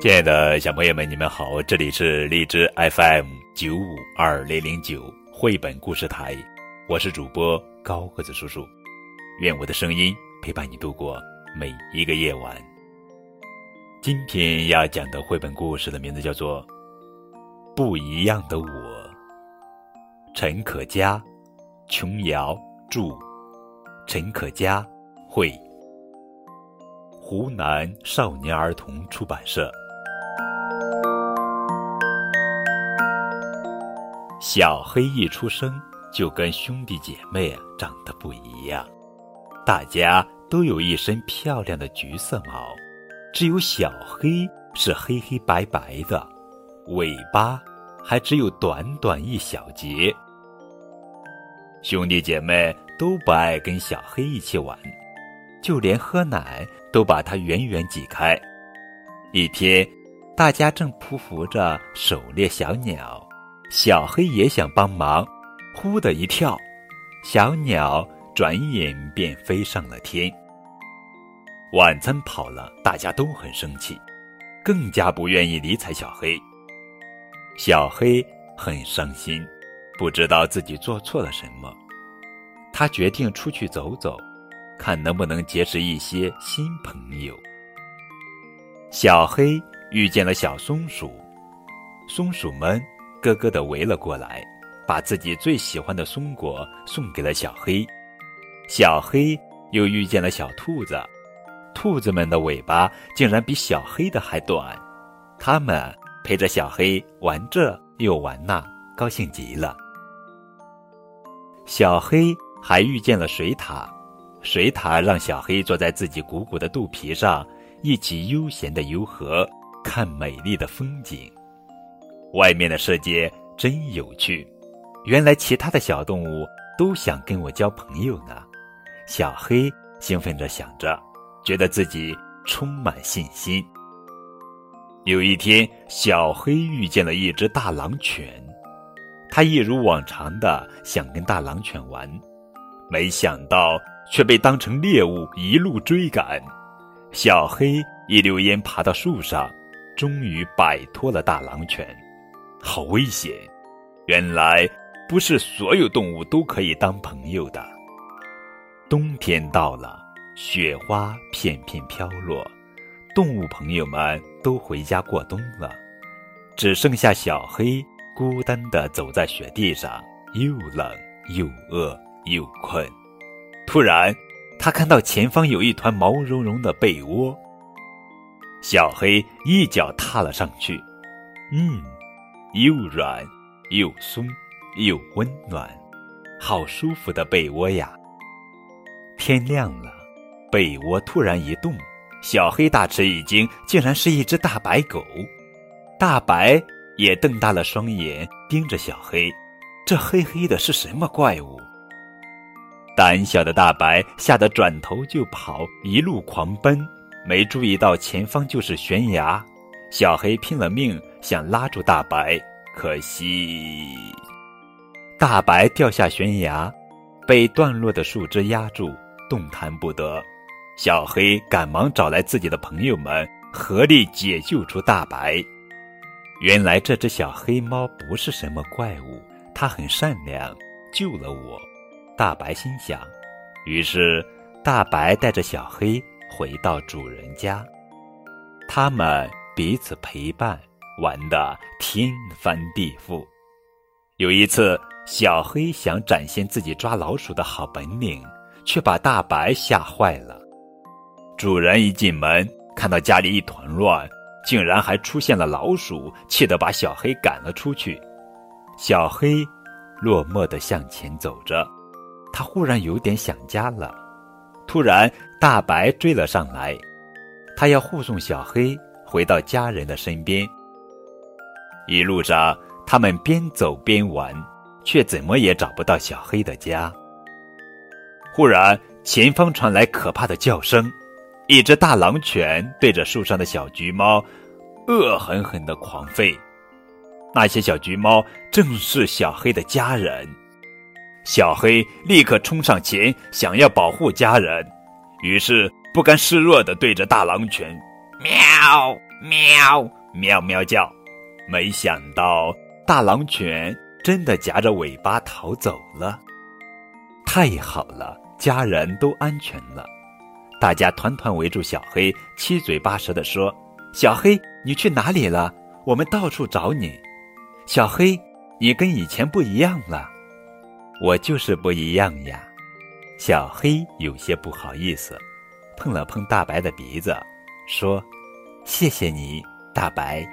亲爱的小朋友们，你们好！这里是荔枝 FM 九五二零零九绘本故事台，我是主播高个子叔叔。愿我的声音陪伴你度过每一个夜晚。今天要讲的绘本故事的名字叫做《不一样的我》。陈可佳、琼瑶著，陈可佳绘，湖南少年儿童出版社。小黑一出生就跟兄弟姐妹长得不一样，大家都有一身漂亮的橘色毛，只有小黑是黑黑白白的，尾巴还只有短短一小节。兄弟姐妹都不爱跟小黑一起玩，就连喝奶都把它远远挤开。一天，大家正匍匐着狩猎小鸟。小黑也想帮忙，呼的一跳，小鸟转眼便飞上了天。晚餐跑了，大家都很生气，更加不愿意理睬小黑。小黑很伤心，不知道自己做错了什么。他决定出去走走，看能不能结识一些新朋友。小黑遇见了小松鼠，松鼠们。咯咯的围了过来，把自己最喜欢的松果送给了小黑。小黑又遇见了小兔子，兔子们的尾巴竟然比小黑的还短。它们陪着小黑玩这又玩那，高兴极了。小黑还遇见了水獭，水獭让小黑坐在自己鼓鼓的肚皮上，一起悠闲的游河，看美丽的风景。外面的世界真有趣，原来其他的小动物都想跟我交朋友呢。小黑兴奋着想着，觉得自己充满信心。有一天，小黑遇见了一只大狼犬，他一如往常的想跟大狼犬玩，没想到却被当成猎物一路追赶。小黑一溜烟爬到树上，终于摆脱了大狼犬。好危险！原来不是所有动物都可以当朋友的。冬天到了，雪花片片飘落，动物朋友们都回家过冬了，只剩下小黑孤单地走在雪地上，又冷又饿又困。突然，他看到前方有一团毛茸茸的被窝，小黑一脚踏了上去，嗯。又软又松又温暖，好舒服的被窝呀！天亮了，被窝突然一动，小黑大吃一惊，竟然是一只大白狗。大白也瞪大了双眼盯着小黑，这黑黑的是什么怪物？胆小的大白吓得转头就跑，一路狂奔，没注意到前方就是悬崖。小黑拼了命想拉住大白，可惜大白掉下悬崖，被断落的树枝压住，动弹不得。小黑赶忙找来自己的朋友们，合力解救出大白。原来这只小黑猫不是什么怪物，它很善良，救了我。大白心想，于是大白带着小黑回到主人家，他们。彼此陪伴，玩得天翻地覆。有一次，小黑想展现自己抓老鼠的好本领，却把大白吓坏了。主人一进门，看到家里一团乱，竟然还出现了老鼠，气得把小黑赶了出去。小黑落寞地向前走着，他忽然有点想家了。突然，大白追了上来，他要护送小黑。回到家人的身边，一路上他们边走边玩，却怎么也找不到小黑的家。忽然，前方传来可怕的叫声，一只大狼犬对着树上的小橘猫恶狠狠地狂吠。那些小橘猫正是小黑的家人，小黑立刻冲上前想要保护家人，于是不甘示弱地对着大狼犬。喵！喵喵喵叫。没想到大狼犬真的夹着尾巴逃走了。太好了，家人都安全了。大家团团围住小黑，七嘴八舌地说：“小黑，你去哪里了？我们到处找你。”小黑，你跟以前不一样了。我就是不一样呀。小黑有些不好意思，碰了碰大白的鼻子，说：“谢谢你，大白。”